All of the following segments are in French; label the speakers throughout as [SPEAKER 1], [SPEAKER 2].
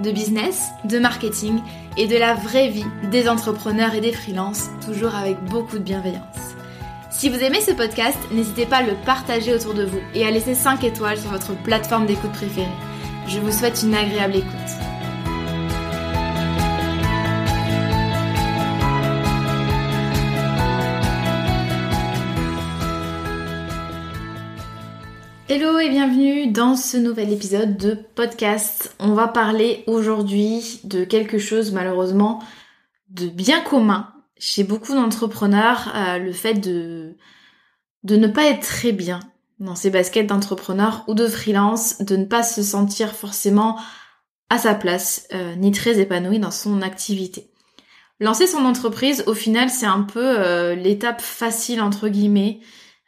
[SPEAKER 1] de business, de marketing et de la vraie vie des entrepreneurs et des freelances, toujours avec beaucoup de bienveillance. Si vous aimez ce podcast, n'hésitez pas à le partager autour de vous et à laisser 5 étoiles sur votre plateforme d'écoute préférée. Je vous souhaite une agréable écoute. Hello et bienvenue dans ce nouvel épisode de podcast. On va parler aujourd'hui de quelque chose malheureusement de bien commun chez beaucoup d'entrepreneurs, euh, le fait de, de ne pas être très bien dans ses baskets d'entrepreneur ou de freelance, de ne pas se sentir forcément à sa place, euh, ni très épanoui dans son activité. Lancer son entreprise, au final, c'est un peu euh, l'étape facile entre guillemets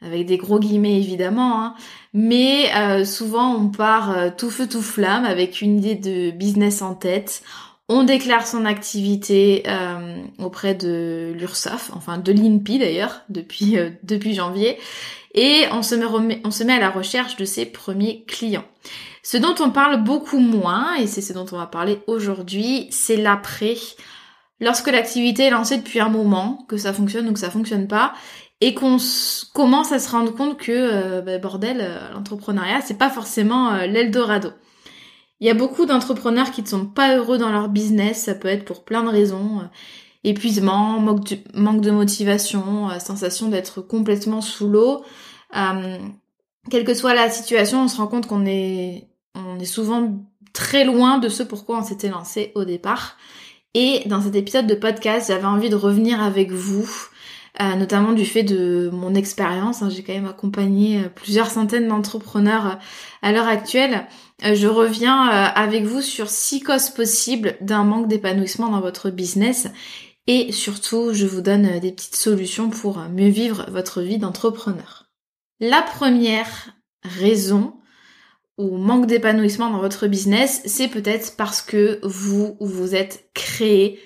[SPEAKER 1] avec des gros guillemets évidemment, hein. mais euh, souvent on part euh, tout feu tout flamme avec une idée de business en tête. On déclare son activité euh, auprès de l'URSSAF, enfin de l'INPI d'ailleurs, depuis, depuis janvier, et on se, met, on se met à la recherche de ses premiers clients. Ce dont on parle beaucoup moins, et c'est ce dont on va parler aujourd'hui, c'est l'après. Lorsque l'activité est lancée depuis un moment, que ça fonctionne ou que ça fonctionne pas, et qu'on commence à se rendre compte que euh, bah, bordel, euh, l'entrepreneuriat c'est pas forcément euh, l'Eldorado. Il y a beaucoup d'entrepreneurs qui ne sont pas heureux dans leur business, ça peut être pour plein de raisons, épuisement, manque de, manque de motivation, sensation d'être complètement sous l'eau. quelle que soit la situation, on se rend compte qu'on est on est souvent très loin de ce pourquoi on s'était lancé au départ. Et dans cet épisode de podcast, j'avais envie de revenir avec vous euh, notamment du fait de mon expérience. Hein, j'ai quand même accompagné euh, plusieurs centaines d'entrepreneurs euh, à l'heure actuelle. je reviens avec vous sur six causes possibles d'un manque d'épanouissement dans votre business. Et surtout, je vous donne des petites solutions pour mieux vivre votre vie d'entrepreneur. La première raison ou manque d'épanouissement dans votre business, c'est peut-être parce que vous vous êtes créé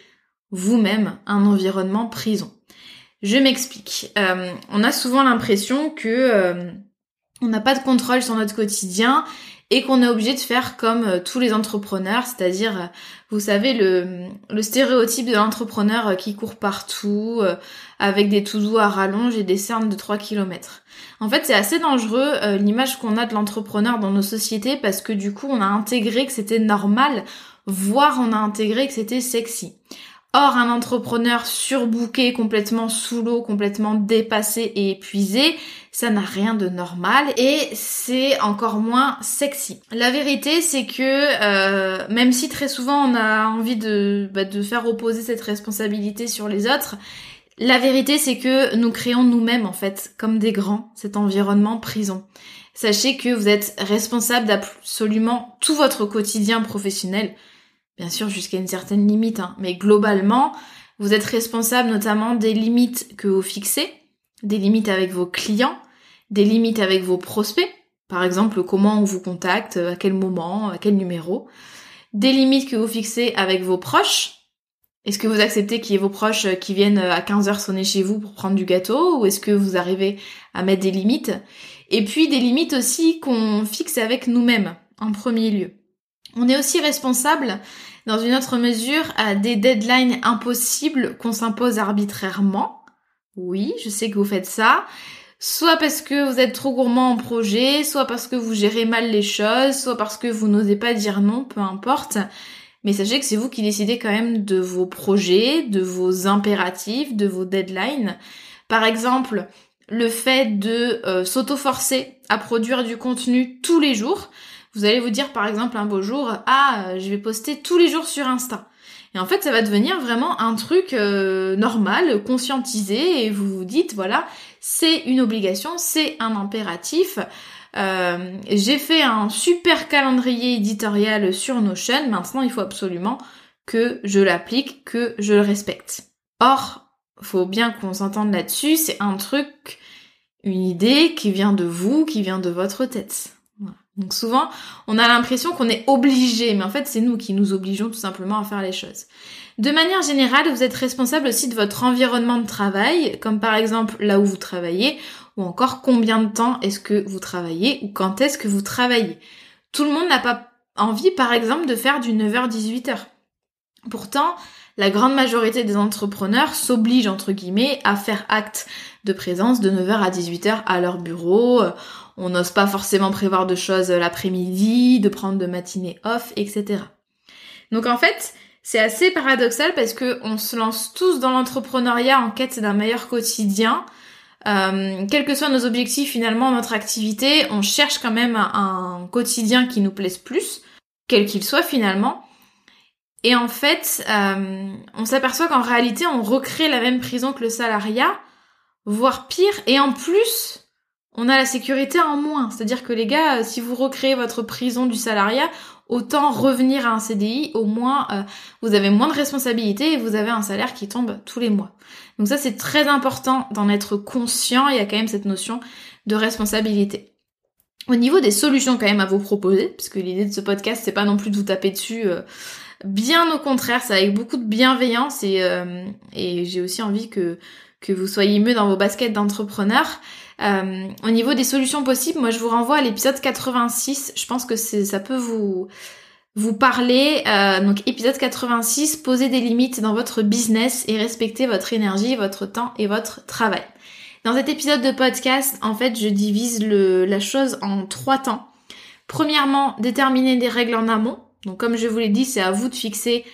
[SPEAKER 1] vous-même un environnement prison. Je m'explique. Euh, on a souvent l'impression que euh, on n'a pas de contrôle sur notre quotidien et qu'on est obligé de faire comme euh, tous les entrepreneurs, c'est-à-dire, vous savez, le, stéréotype de l'entrepreneur qui court partout, avec des tout doux à rallonge et des cernes de 3 km. En fait, c'est assez dangereux l'image qu'on a de l'entrepreneur dans nos sociétés parce que du coup, on a intégré que c'était normal, voire on a intégré que c'était sexy. Or, un entrepreneur surbooké, complètement sous l'eau, complètement dépassé et épuisé, ça n'a rien de normal et c'est encore moins sexy. La vérité, c'est que euh, même si très souvent on a envie de, bah, de faire opposer cette responsabilité sur les autres, la vérité, c'est que nous créons nous-mêmes, en fait, comme des grands, cet environnement prison. Sachez que vous êtes responsable d'absolument tout votre quotidien professionnel, bien sûr jusqu'à une certaine limite, hein. mais globalement, vous êtes responsable notamment des limites que vous fixez, des limites avec vos clients, des limites avec vos prospects, par exemple comment on vous contacte, à quel moment, à quel numéro, des limites que vous fixez avec vos proches. Est-ce que vous acceptez qu'il y ait vos proches qui viennent à 15h sonner chez vous pour prendre du gâteau ou est-ce que vous arrivez à mettre des limites? Et puis des limites aussi qu'on fixe avec nous-mêmes en premier lieu. On est aussi responsable, dans une autre mesure, à des deadlines impossibles qu'on s'impose arbitrairement. Oui, je sais que vous faites ça. Soit parce que vous êtes trop gourmand en projet, soit parce que vous gérez mal les choses, soit parce que vous n'osez pas dire non, peu importe. mais sachez que c'est vous qui décidez quand même de vos projets, de vos impératifs, de vos deadlines. Par exemple, le fait de euh, s'auto-forcer à produire du contenu tous les jours. Vous allez vous dire par exemple un beau jour, ah, je vais poster tous les jours sur Insta. Et en fait, ça va devenir vraiment un truc euh, normal, conscientisé, et vous vous dites, voilà, c'est une obligation, c'est un impératif. Euh, j'ai fait un super calendrier éditorial sur Notion, maintenant il faut absolument que je l'applique, que je le respecte. Or, faut bien qu'on s'entende là-dessus, c'est un truc, une idée qui vient de vous, qui vient de votre tête. Donc souvent, on a l'impression qu'on est obligé, mais en fait, c'est nous qui nous obligeons tout simplement à faire les choses. De manière générale, vous êtes responsable aussi de votre environnement de travail, comme par exemple là où vous travaillez, ou encore combien de temps est-ce que vous travaillez, ou quand est-ce que vous travaillez. Tout le monde n'a pas envie, par exemple, de faire du 9h-18h. Pourtant, la grande majorité des entrepreneurs s'obligent, entre guillemets, à faire acte de présence de 9h à 18h à leur bureau. On n'ose pas forcément prévoir de choses l'après-midi, de prendre de matinée off, etc. Donc en fait, c'est assez paradoxal parce que on se lance tous dans l'entrepreneuriat en quête d'un meilleur quotidien. Euh, quels que soient nos objectifs finalement, notre activité, on cherche quand même un quotidien qui nous plaise plus, quel qu'il soit finalement. Et en fait, euh, on s'aperçoit qu'en réalité, on recrée la même prison que le salariat, voire pire. Et en plus, on a la sécurité en moins. C'est-à-dire que les gars, euh, si vous recréez votre prison du salariat, autant revenir à un CDI, au moins euh, vous avez moins de responsabilités et vous avez un salaire qui tombe tous les mois. Donc ça c'est très important d'en être conscient, il y a quand même cette notion de responsabilité. Au niveau des solutions quand même à vous proposer, puisque l'idée de ce podcast c'est pas non plus de vous taper dessus, bien au contraire, c'est avec beaucoup de bienveillance et j'ai aussi envie que que vous soyez mieux dans vos baskets d'entrepreneur. Euh, au niveau des solutions possibles, moi je vous renvoie à l'épisode 86. Je pense que ça peut vous vous parler. Euh, donc épisode 86, poser des limites dans votre business et respecter votre énergie, votre temps et votre travail. Dans cet épisode de podcast, en fait, je divise le, la chose en trois temps. Premièrement, déterminer des règles en amont. Donc comme je vous l'ai dit, c'est à vous de fixer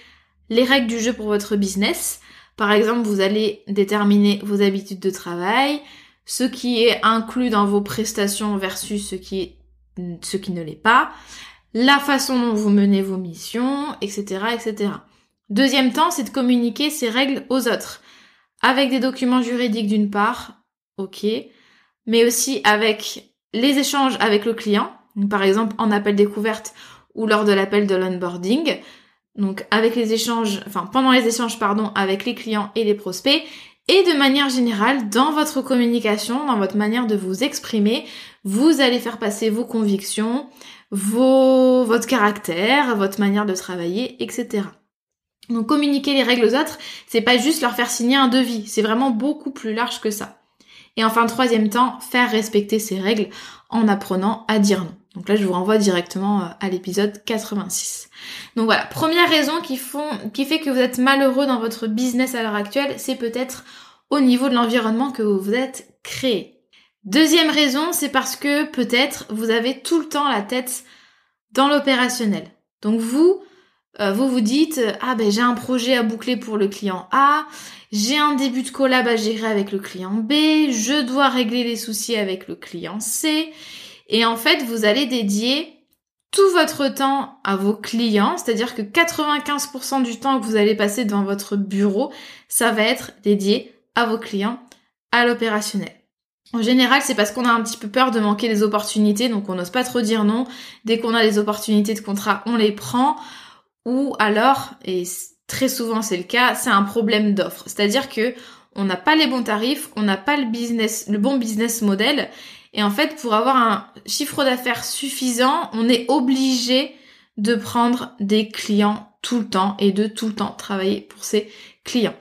[SPEAKER 1] les règles du jeu pour votre business. Par exemple, vous allez déterminer vos habitudes de travail, ce qui est inclus dans vos prestations versus ce qui, ce qui ne l'est pas, la façon dont vous menez vos missions, etc., etc. Deuxième temps, c'est de communiquer ces règles aux autres. Avec des documents juridiques d'une part, ok, mais aussi avec les échanges avec le client, par exemple en appel découverte ou lors de l'appel de l'onboarding, donc avec les échanges, enfin pendant les échanges pardon, avec les clients et les prospects, et de manière générale, dans votre communication, dans votre manière de vous exprimer, vous allez faire passer vos convictions, vos, votre caractère, votre manière de travailler, etc. Donc communiquer les règles aux autres, c'est pas juste leur faire signer un devis, c'est vraiment beaucoup plus large que ça. Et enfin, troisième temps, faire respecter ces règles en apprenant à dire non. Donc là, je vous renvoie directement euh, à l'épisode 86. Donc voilà, première raison qui, fait que vous êtes malheureux dans votre business à l'heure actuelle, c'est peut-être au niveau de l'environnement que vous vous êtes créé. Deuxième raison, c'est parce que peut-être vous avez tout le temps la tête dans l'opérationnel. Donc vous, euh, vous vous dites ah ben j'ai un projet à boucler pour le client A, j'ai un début de collab à gérer avec le client B, je dois régler les soucis avec le client C et en fait, vous allez dédier tout votre temps à vos clients, c'est-à-dire que 95% du temps que vous allez passer devant votre bureau, ça va être dédié à vos clients, à l'opérationnel. En général, c'est parce qu'on a un petit peu peur de manquer des opportunités, donc on n'ose pas trop dire non. Dès qu'on a des opportunités de contrat, on les prend. Ou alors, et très souvent c'est le cas, c'est un problème d'offre. C'est-à-dire que on n'a pas les bons tarifs, on n'a pas le business, le bon business model, et en fait, pour avoir un chiffre d'affaires suffisant, on est obligé de prendre des clients tout le temps et de tout le temps travailler pour ces clients.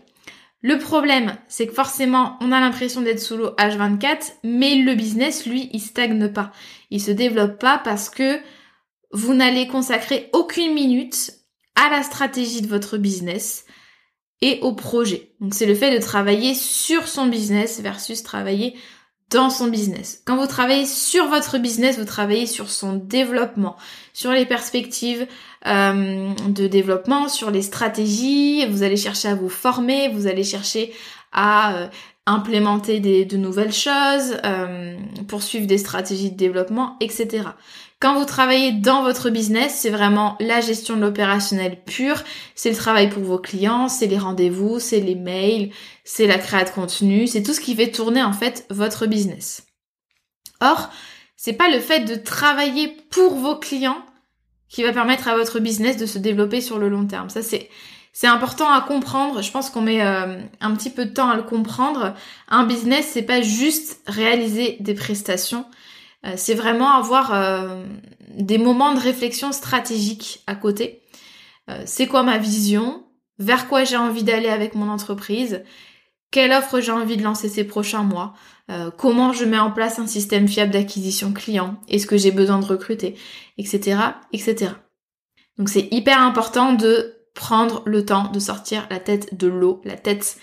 [SPEAKER 1] Le problème, c'est que forcément, on a l'impression d'être sous l'eau H24, mais le business, lui, il stagne pas. Il se développe pas parce que vous n'allez consacrer aucune minute à la stratégie de votre business et au projet. Donc c'est le fait de travailler sur son business versus travailler dans son business. Quand vous travaillez sur votre business, vous travaillez sur son développement, sur les perspectives euh, de développement, sur les stratégies, vous allez chercher à vous former, vous allez chercher à euh, implémenter des, de nouvelles choses, euh, poursuivre des stratégies de développement, etc. Quand vous travaillez dans votre business, c'est vraiment la gestion de l'opérationnel pur, c'est le travail pour vos clients, c'est les rendez-vous, c'est les mails, c'est la création de contenu, c'est tout ce qui fait tourner en fait votre business. Or, c'est pas le fait de travailler pour vos clients qui va permettre à votre business de se développer sur le long terme. Ça c'est c'est important à comprendre. Je pense qu'on met euh, un petit peu de temps à le comprendre. Un business, c'est pas juste réaliser des prestations. Euh, c'est vraiment avoir euh, des moments de réflexion stratégique à côté. Euh, c'est quoi ma vision? Vers quoi j'ai envie d'aller avec mon entreprise? Quelle offre j'ai envie de lancer ces prochains mois? Comment je mets en place un système fiable d'acquisition client? Est-ce que j'ai besoin de recruter? Etc. etc. Donc c'est hyper important de prendre le temps de sortir la tête de l'eau, la tête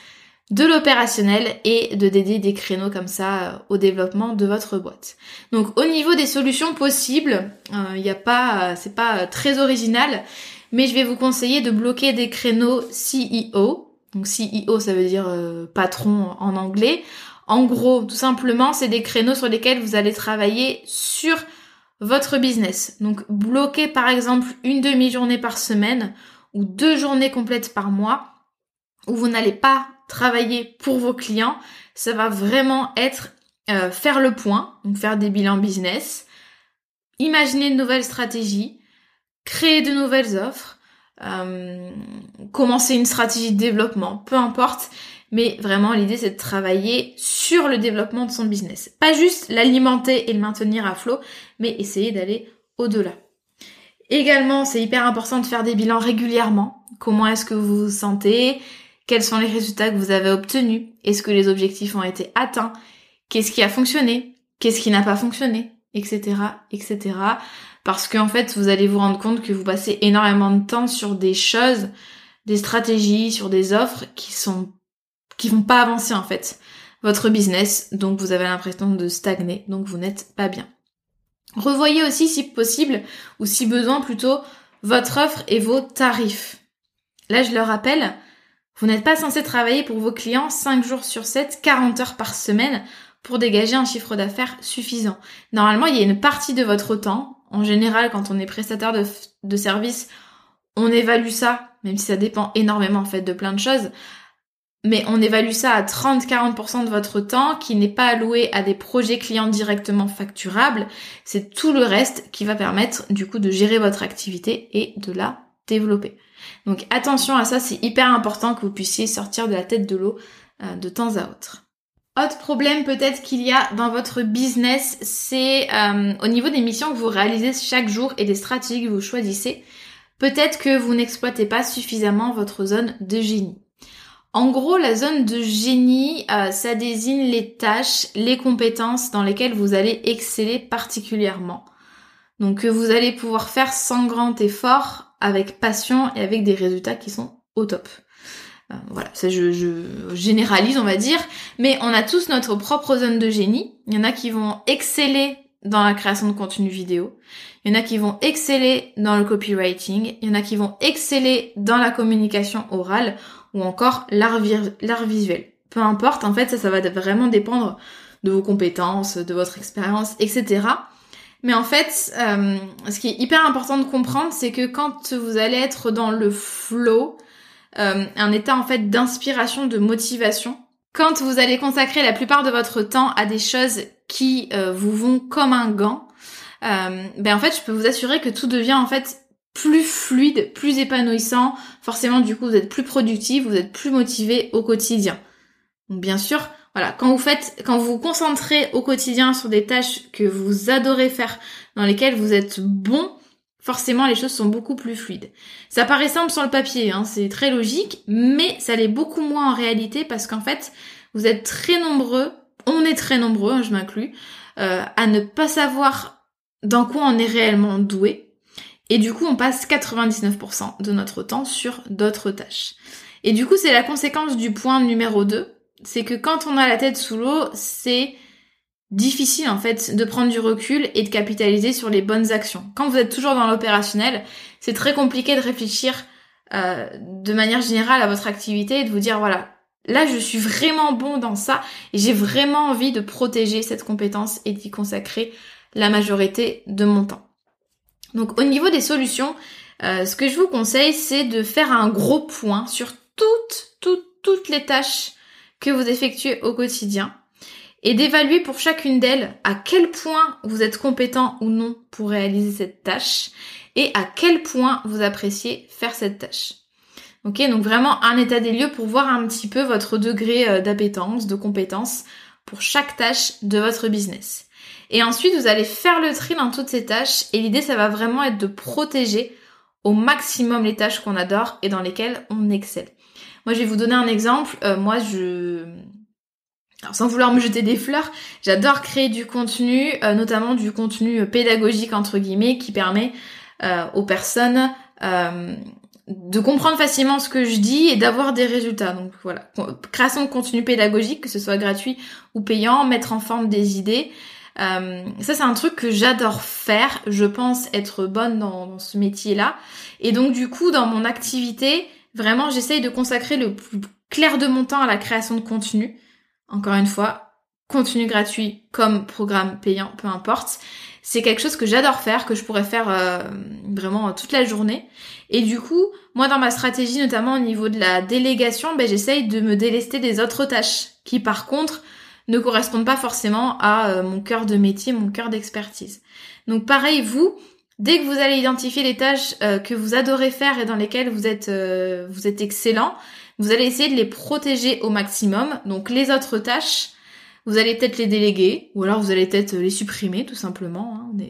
[SPEAKER 1] de l'opérationnel et de dédier des créneaux comme ça euh, au développement de votre boîte. Donc au niveau des solutions possibles, il euh, n'y a pas, c'est pas très original, mais je vais vous conseiller de bloquer des créneaux CEO. Donc CEO ça veut dire euh, patron en anglais. En gros, tout simplement, c'est des créneaux sur lesquels vous allez travailler sur votre business. Donc bloquer par exemple une demi-journée par semaine ou deux journées complètes par mois où vous n'allez pas travailler pour vos clients, ça va vraiment être euh, faire le point, donc faire des bilans business, imaginer de nouvelles stratégies, créer de nouvelles offres, euh, commencer une stratégie de développement, peu importe. Mais vraiment, l'idée, c'est de travailler sur le développement de son business. Pas juste l'alimenter et le maintenir à flot, mais essayer d'aller au-delà. Également, c'est hyper important de faire des bilans régulièrement. Comment est-ce que vous vous sentez? Quels sont les résultats que vous avez obtenus? Est-ce que les objectifs ont été atteints? Qu'est-ce qui a fonctionné? Qu'est-ce qui n'a pas fonctionné? Etc. etc. Parce qu'en fait, vous allez vous rendre compte que vous passez énormément de temps sur des choses, des stratégies, sur des offres qui sont qui vont pas avancer en fait votre business, donc vous avez l'impression de stagner, donc vous n'êtes pas bien. Revoyez aussi si possible, ou si besoin plutôt, votre offre et vos tarifs. Là, je le rappelle, vous n'êtes pas censé travailler pour vos clients 5 jours sur 7, 40 heures par semaine pour dégager un chiffre d'affaires suffisant. Normalement, il y a une partie de votre temps. En général, quand on est prestataire de, de service, on évalue ça, même si ça dépend énormément en fait de plein de choses, mais on évalue ça à 30-40% de votre temps qui n'est pas alloué à des projets clients directement facturables. C'est tout le reste qui va permettre du coup de gérer votre activité et de la développer. Donc attention à ça, c'est hyper important que vous puissiez sortir de la tête de l'eau euh, de temps à autre. Autre problème peut-être qu'il y a dans votre business, c'est euh, au niveau des missions que vous réalisez chaque jour et des stratégies que vous choisissez. Peut-être que vous n'exploitez pas suffisamment votre zone de génie. En gros, la zone de génie, euh, ça désigne les tâches, les compétences dans lesquelles vous allez exceller particulièrement. Donc que vous allez pouvoir faire sans grand effort avec passion et avec des résultats qui sont au top. Euh, voilà, ça je, je, généralise on va dire, mais on a tous notre propre zone de génie. Il y en a qui vont exceller dans la création de contenu vidéo, il y en a qui vont exceller dans le copywriting, il y en a qui vont exceller dans la communication orale ou encore l'art, l'art visuel. Peu importe, en fait ça, ça va vraiment dépendre de vos compétences, de votre expérience, etc. Mais en fait, euh, ce qui est hyper important de comprendre, c'est que quand vous allez être dans le flow, euh, un état en fait d'inspiration, de motivation, quand vous allez consacrer la plupart de votre temps à des choses qui euh, vous vont comme un gant, ben en fait, je peux vous assurer que tout devient en fait plus fluide, plus épanouissant. Forcément, du coup, vous êtes plus productif, vous êtes plus motivé au quotidien. Donc, bien sûr, voilà, quand vous faites, quand vous vous concentrez au quotidien sur des tâches que vous adorez faire, dans lesquelles vous êtes bon, forcément les choses sont beaucoup plus fluides. Ça paraît simple sur le papier, hein, c'est très logique, mais ça l'est beaucoup moins en réalité parce qu'en fait, vous êtes très nombreux, on est très nombreux, hein, je m'inclus, euh, à ne pas savoir dans quoi on est réellement doué. Et du coup, on passe 99% de notre temps sur d'autres tâches. Et du coup, c'est la conséquence du point numéro 2, c'est que quand on a la tête sous l'eau, c'est difficile en fait de prendre du recul et de capitaliser sur les bonnes actions. Quand vous êtes toujours dans l'opérationnel, c'est très compliqué de réfléchir euh, de manière générale à votre activité et de vous dire voilà, là je suis vraiment bon dans ça et j'ai vraiment envie de protéger cette compétence et d'y consacrer la majorité de mon temps. Donc au niveau des solutions, euh, ce que je vous conseille c'est de faire un gros point sur toutes, toutes, toutes les tâches que vous effectuez au quotidien et d'évaluer pour chacune d'elles à quel point vous êtes compétent ou non pour réaliser cette tâche et à quel point vous appréciez faire cette tâche. Ok, donc vraiment un état des lieux pour voir un petit peu votre degré euh, d'appétence, de compétence pour chaque tâche de votre business. Et ensuite, vous allez faire le tri dans toutes ces tâches et l'idée, ça va vraiment être de protéger au maximum les tâches qu'on adore et dans lesquelles on excelle. Moi, je vais vous donner un exemple. Euh, moi, je, alors, sans vouloir me jeter des fleurs, j'adore créer du contenu, euh, notamment du contenu pédagogique entre guillemets, qui permet euh, aux personnes euh, de comprendre facilement ce que je dis et d'avoir des résultats. Donc voilà, création de contenu pédagogique, que ce soit gratuit ou payant, mettre en forme des idées. ça c'est un truc que j'adore faire. Je pense être bonne dans ce métier-là. Et donc du coup, dans mon activité, vraiment, j'essaye de consacrer le plus clair de mon temps à la création de contenu encore une fois, contenu gratuit comme programme payant, peu importe. C'est quelque chose que j'adore faire, que je pourrais faire euh, vraiment toute la journée. Et du coup, moi dans ma stratégie, notamment au niveau de la délégation, ben, j'essaye de me délester des autres tâches qui par contre ne correspondent pas forcément à euh, mon cœur de métier, mon cœur d'expertise. Donc pareil, vous, dès que vous allez identifier les tâches euh, que vous adorez faire et dans lesquelles vous êtes, vous êtes excellent, vous allez essayer de les protéger au maximum. Donc les autres tâches, vous allez peut-être les déléguer ou alors vous allez peut-être les supprimer tout simplement. Hein.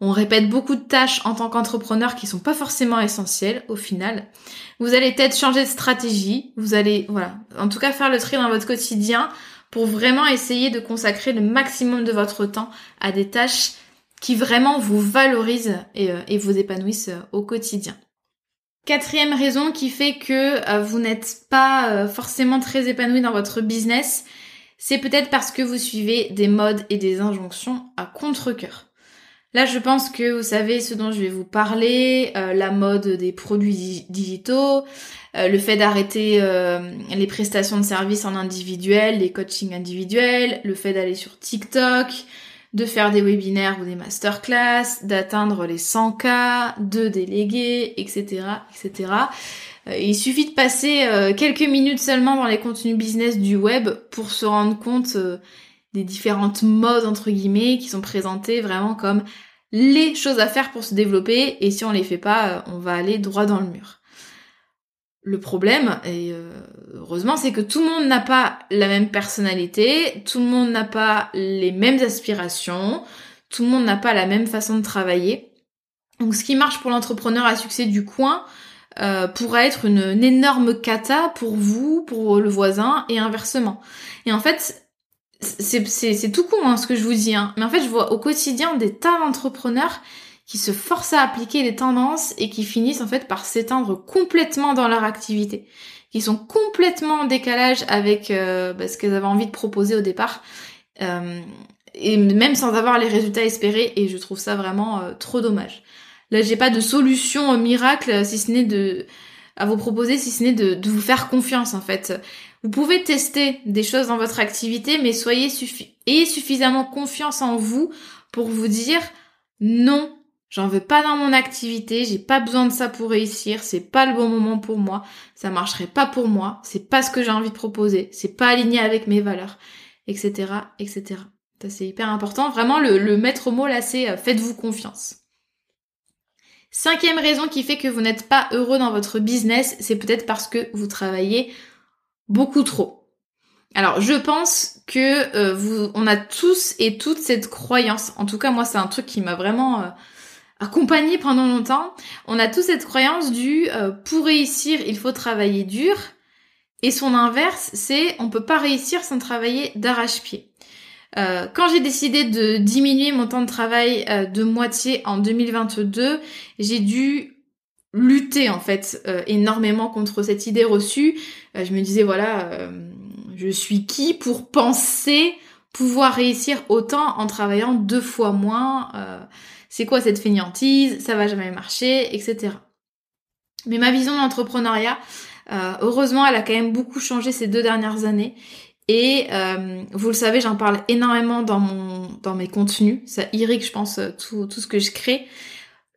[SPEAKER 1] On, répète beaucoup de tâches en tant qu'entrepreneur qui sont pas forcément essentielles au final. Vous allez peut-être changer de stratégie. Vous allez, voilà, en tout cas faire le tri dans votre quotidien pour vraiment essayer de consacrer le maximum de votre temps à des tâches qui vraiment vous valorisent et, euh, et vous épanouissent euh, au quotidien. Quatrième raison qui fait que euh, vous n'êtes pas forcément très épanoui dans votre business, c'est peut-être parce que vous suivez des modes et des injonctions à contre-cœur. Là, je pense que vous savez ce dont je vais vous parler, la mode des produits digitaux, le fait d'arrêter les prestations de services en individuel, les coachings individuels, le fait d'aller sur TikTok, de faire des webinaires ou des masterclass, d'atteindre les 100 k de déléguer, etc., etc. Euh, il suffit de passer euh, quelques minutes seulement dans les contenus business du web pour se rendre compte euh, des différentes modes entre guillemets qui sont présentées vraiment comme les choses à faire pour se développer et si on les fait pas, on va aller droit dans le mur. Le problème, et euh, heureusement, c'est que tout le monde n'a pas la même personnalité, tout le monde n'a pas les mêmes aspirations, tout le monde n'a pas la même façon de travailler. Donc ce qui marche pour l'entrepreneur à succès du coin euh, pourrait être une, énorme cata pour vous, pour le voisin et inversement. Et en fait, c'est tout con hein, ce que je vous dis, hein. mais en fait je vois au quotidien des tas d'entrepreneurs qui se forcent à appliquer des tendances et qui finissent en fait par s'éteindre complètement dans leur activité, qui sont complètement en décalage avec euh, bah, ce qu'elles avaient envie de proposer au départ, euh, et même sans avoir les résultats espérés, et je trouve ça vraiment euh, trop dommage. Là, j'ai pas de solution miracle si ce n'est de à vous proposer, si ce n'est de, de, vous faire confiance en fait. Vous pouvez tester des choses dans votre activité, mais soyez suffi ayez suffisamment confiance en vous pour vous dire non, J'en veux pas dans mon activité, j'ai pas besoin de ça pour réussir, c'est pas le bon moment pour moi, ça marcherait pas pour moi, c'est pas ce que j'ai envie de proposer, c'est pas aligné avec mes valeurs, etc., etc. Ça c'est hyper important. Vraiment, le, le maître mot là, c'est euh, faites-vous confiance. Cinquième raison qui fait que vous n'êtes pas heureux dans votre business, c'est peut-être parce que vous travaillez beaucoup trop. Alors, je pense que euh, vous, on a tous et toutes cette croyance. En tout cas, moi, c'est un truc qui m'a vraiment euh, accompagné pendant longtemps, on a tous cette croyance du euh, pour réussir, il faut travailler dur. Et son inverse, c'est on peut pas réussir sans travailler d'arrache-pied. Euh, quand j'ai décidé de diminuer mon temps de travail euh, de moitié en 2022, j'ai dû lutter en fait énormément contre cette idée reçue. je me disais voilà, je suis qui pour penser pouvoir réussir autant en travaillant deux fois moins. Euh, c'est quoi cette fainéantise Ça va jamais marcher, etc. Mais ma vision d'entrepreneuriat, euh, heureusement, elle a quand même beaucoup changé ces deux dernières années. Et euh, vous le savez, j'en parle énormément dans mon dans mes contenus. Ça irrigue, je pense, tout, tout ce que je crée.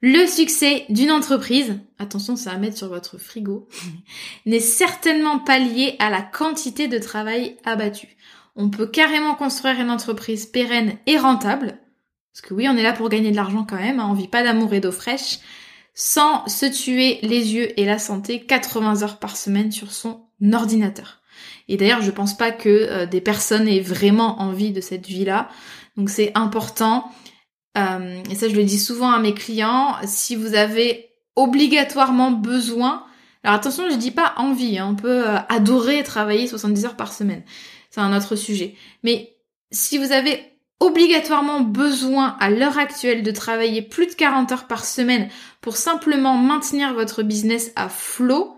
[SPEAKER 1] Le succès d'une entreprise, attention, ça à mettre sur votre frigo, n'est certainement pas lié à la quantité de travail abattu. On peut carrément construire une entreprise pérenne et rentable, parce que oui, on est là pour gagner de l'argent quand même, hein, on vit pas d'amour et d'eau fraîche, sans se tuer les yeux et la santé 80 heures par semaine sur son ordinateur. Et d'ailleurs, je pense pas que euh, des personnes aient vraiment envie de cette vie-là. Donc c'est important euh, et ça je le dis souvent à mes clients, si vous avez obligatoirement besoin, alors attention je dis pas envie, hein, on peut euh, adorer travailler 70 heures par semaine, c'est un autre sujet, mais si vous avez obligatoirement besoin à l'heure actuelle de travailler plus de 40 heures par semaine pour simplement maintenir votre business à flot,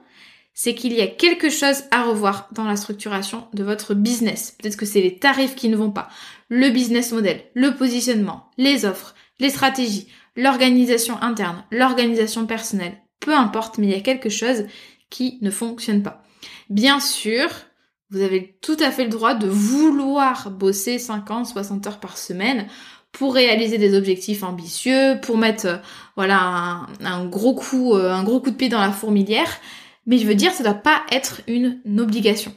[SPEAKER 1] c'est qu'il y a quelque chose à revoir dans la structuration de votre business. Peut-être que c'est les tarifs qui ne vont pas, le business model, le positionnement, les offres, les stratégies, l'organisation interne, l'organisation personnelle. Peu importe, mais il y a quelque chose qui ne fonctionne pas. Bien sûr, vous avez tout à fait le droit de vouloir bosser 50, 60 heures par semaine pour réaliser des objectifs ambitieux, pour mettre euh, voilà un, gros coup euh, un gros coup de pied dans la fourmilière, mais je veux dire ça doit pas être une obligation.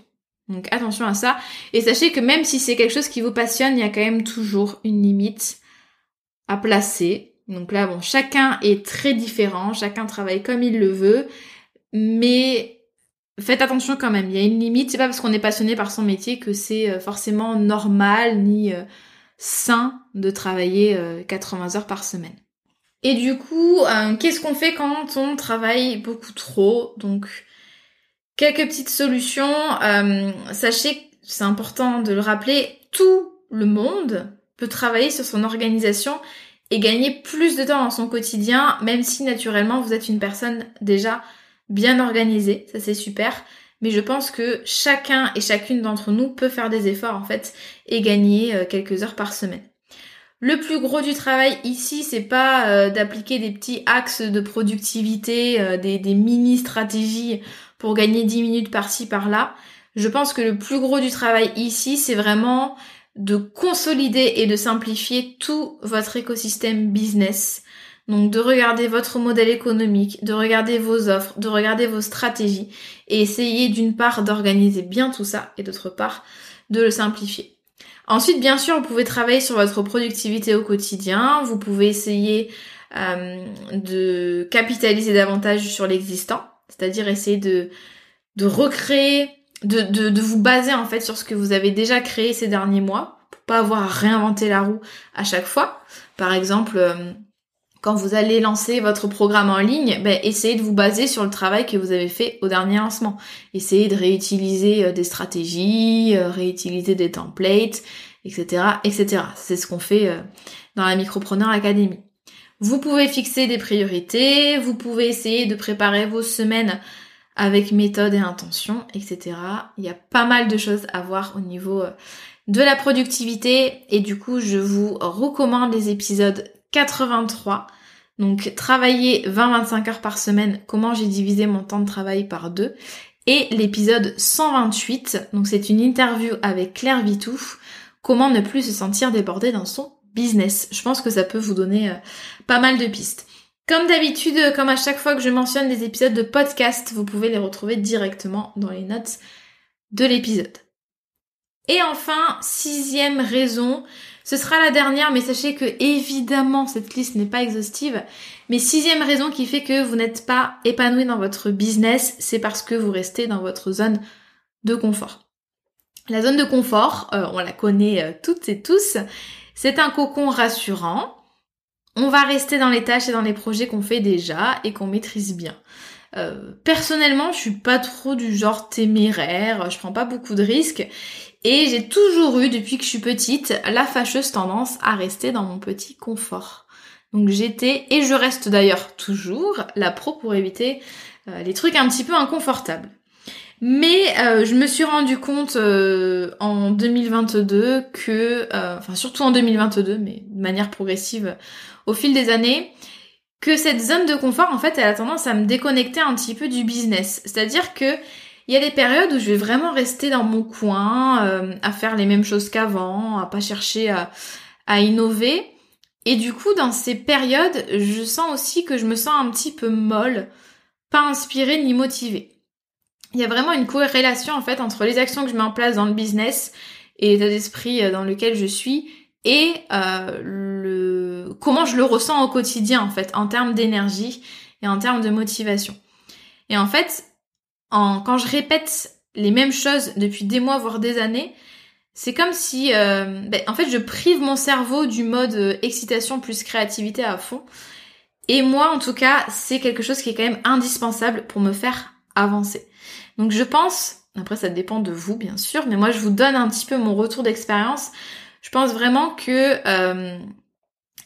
[SPEAKER 1] Donc attention à ça. Et sachez que même si c'est quelque chose qui vous passionne, il y a quand même toujours une limite à placer. Donc là, bon, chacun est très différent, chacun travaille comme il le veut, mais faites attention quand même. Il y a une limite. C'est pas parce qu'on est passionné par son métier que c'est euh, forcément normal ni euh, sain de travailler 80 euh, heures par semaine. Et du coup, qu'est-ce qu'on fait quand on travaille beaucoup trop? Donc Quelques petites solutions. Sachez, c'est important de le rappeler, tout le monde peut travailler sur son organisation et gagner plus de temps dans son quotidien, même si naturellement vous êtes une personne déjà bien organisée, ça c'est super. Mais je pense que chacun et chacune d'entre nous peut faire des efforts en fait et gagner euh, quelques heures par semaine. Le plus gros du travail ici, c'est pas euh, d'appliquer des petits axes de productivité, des, des mini stratégies pour gagner 10 minutes par-ci par-là. Je pense que le plus gros du travail ici, c'est vraiment de consolider et de simplifier tout votre écosystème business. Donc de regarder votre modèle économique, de regarder vos offres, de regarder vos stratégies et essayer d'une part d'organiser bien tout ça et d'autre part de le simplifier. Ensuite, bien sûr, vous pouvez travailler sur votre productivité au quotidien, vous pouvez essayer euh, de capitaliser davantage sur l'existant. C'est-à-dire essayer de, de recréer, de, de, vous baser en fait sur ce que vous avez déjà créé ces derniers mois, pour pas avoir à réinventer la roue à chaque fois. Par exemple, euh, quand vous allez lancer votre programme en ligne, ben, essayez de vous baser sur le travail que vous avez fait au dernier lancement. Essayez de réutiliser euh, des stratégies, euh, réutiliser des templates, etc., etc. C'est ce qu'on fait dans la Micropreneur Academy. Vous pouvez fixer des priorités, vous pouvez essayer de préparer vos semaines avec méthode et intention, etc. Il y a pas mal de choses à voir au niveau euh, de la productivité et du coup je vous recommande les épisodes 83. Donc travailler 20-25 heures par semaine, comment j'ai divisé mon temps de travail par deux. Et l'épisode 128, donc c'est une interview avec Claire Vitouf, comment ne plus se sentir débordé dans son business. Je pense que ça peut vous donner euh, pas mal de pistes. Comme d'habitude, euh, comme à chaque fois que je mentionne des épisodes de podcast, vous pouvez les retrouver directement dans les notes de l'épisode. Et enfin, sixième raison, ce sera la dernière, mais sachez que évidemment cette liste n'est pas exhaustive. Mais sixième raison qui fait que vous n'êtes pas épanoui dans votre business, c'est parce que vous restez dans votre zone de confort. La zone de confort, euh, on la connaît toutes et tous, c'est un cocon rassurant. On va rester dans les tâches et dans les projets qu'on fait déjà et qu'on maîtrise bien. Euh, personnellement, je suis pas trop du genre téméraire, je prends pas beaucoup de risques et j'ai toujours eu, depuis que je suis petite, la fâcheuse tendance à rester dans mon petit confort. Donc j'étais, et je reste d'ailleurs toujours, la pro pour éviter euh, les trucs un petit peu inconfortables. Mais euh, je me suis rendu compte euh, en 2022 que, enfin surtout en 2022, mais de manière progressive au fil des années, que cette zone de confort, en fait, elle a tendance à me déconnecter un petit peu du business. C'est-à-dire que il y a des périodes où je vais vraiment rester dans mon coin, à faire les mêmes choses qu'avant, à pas chercher à, à innover. Et du coup, dans ces périodes, je sens aussi que je me sens un petit peu molle, pas inspirée ni motivée il y a vraiment une corrélation en fait entre les actions que je mets en place dans le business et l'état d'esprit euh, dans lequel je suis et euh, le comment je le ressens au quotidien en fait en termes d'énergie et en termes de motivation. Et en fait, en, quand je répète les mêmes choses depuis des mois voire des années, c'est comme si euh, ben, en fait je prive mon cerveau du mode euh, excitation plus créativité à fond. Et moi en tout cas, c'est quelque chose qui est quand même indispensable pour me faire avancer. Donc je pense, après ça dépend de vous bien sûr, mais moi je vous donne un petit peu mon retour d'expérience. Je pense vraiment que euh,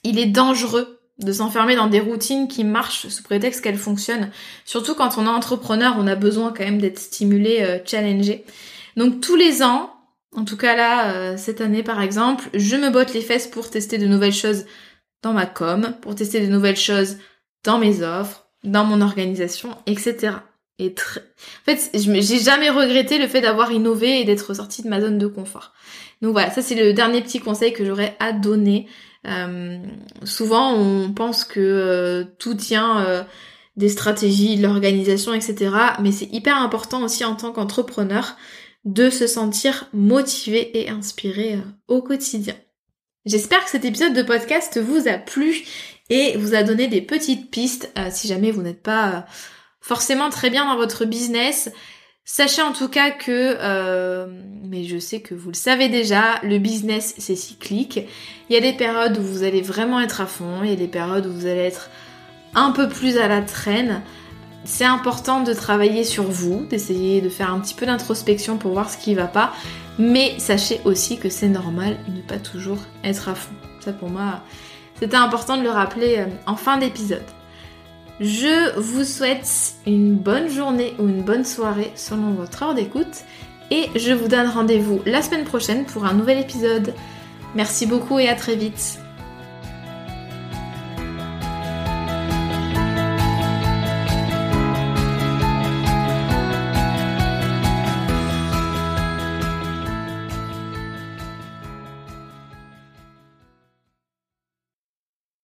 [SPEAKER 1] il est dangereux de s'enfermer dans des routines qui marchent sous prétexte qu'elles fonctionnent. Surtout quand on est entrepreneur, on a besoin quand même d'être stimulé, euh, challengé. Donc tous les ans, en tout cas là, euh, cette année par exemple, je me botte les fesses pour tester de nouvelles choses dans ma com, pour tester de nouvelles choses dans mes offres, dans mon organisation, etc. Et très... En fait, j'ai jamais regretté le fait d'avoir innové et d'être sortie de ma zone de confort. Donc voilà, ça c'est le dernier petit conseil que j'aurais à donner. Euh, souvent, on pense que euh, tout tient euh, des stratégies, de l'organisation, etc. Mais c'est hyper important aussi en tant qu'entrepreneur de se sentir motivé et inspiré au quotidien. J'espère que cet épisode de podcast vous a plu et vous a donné des petites pistes si jamais vous n'êtes pas forcément très bien dans votre business. Sachez en tout cas que, euh, mais je sais que vous le savez déjà, le business c'est cyclique. Il y a des périodes où vous allez vraiment être à fond, il y a des périodes où vous allez être un peu plus à la traîne. C'est important de travailler sur vous, d'essayer de faire un petit peu d'introspection pour voir ce qui va pas. Mais sachez aussi que c'est normal de ne pas toujours être à fond. Ça pour moi, c'était important de le rappeler euh, en fin d'épisode. Je vous souhaite une bonne journée ou une bonne soirée selon votre heure d'écoute et je vous donne rendez-vous la semaine prochaine pour un nouvel épisode. Merci beaucoup et à très vite.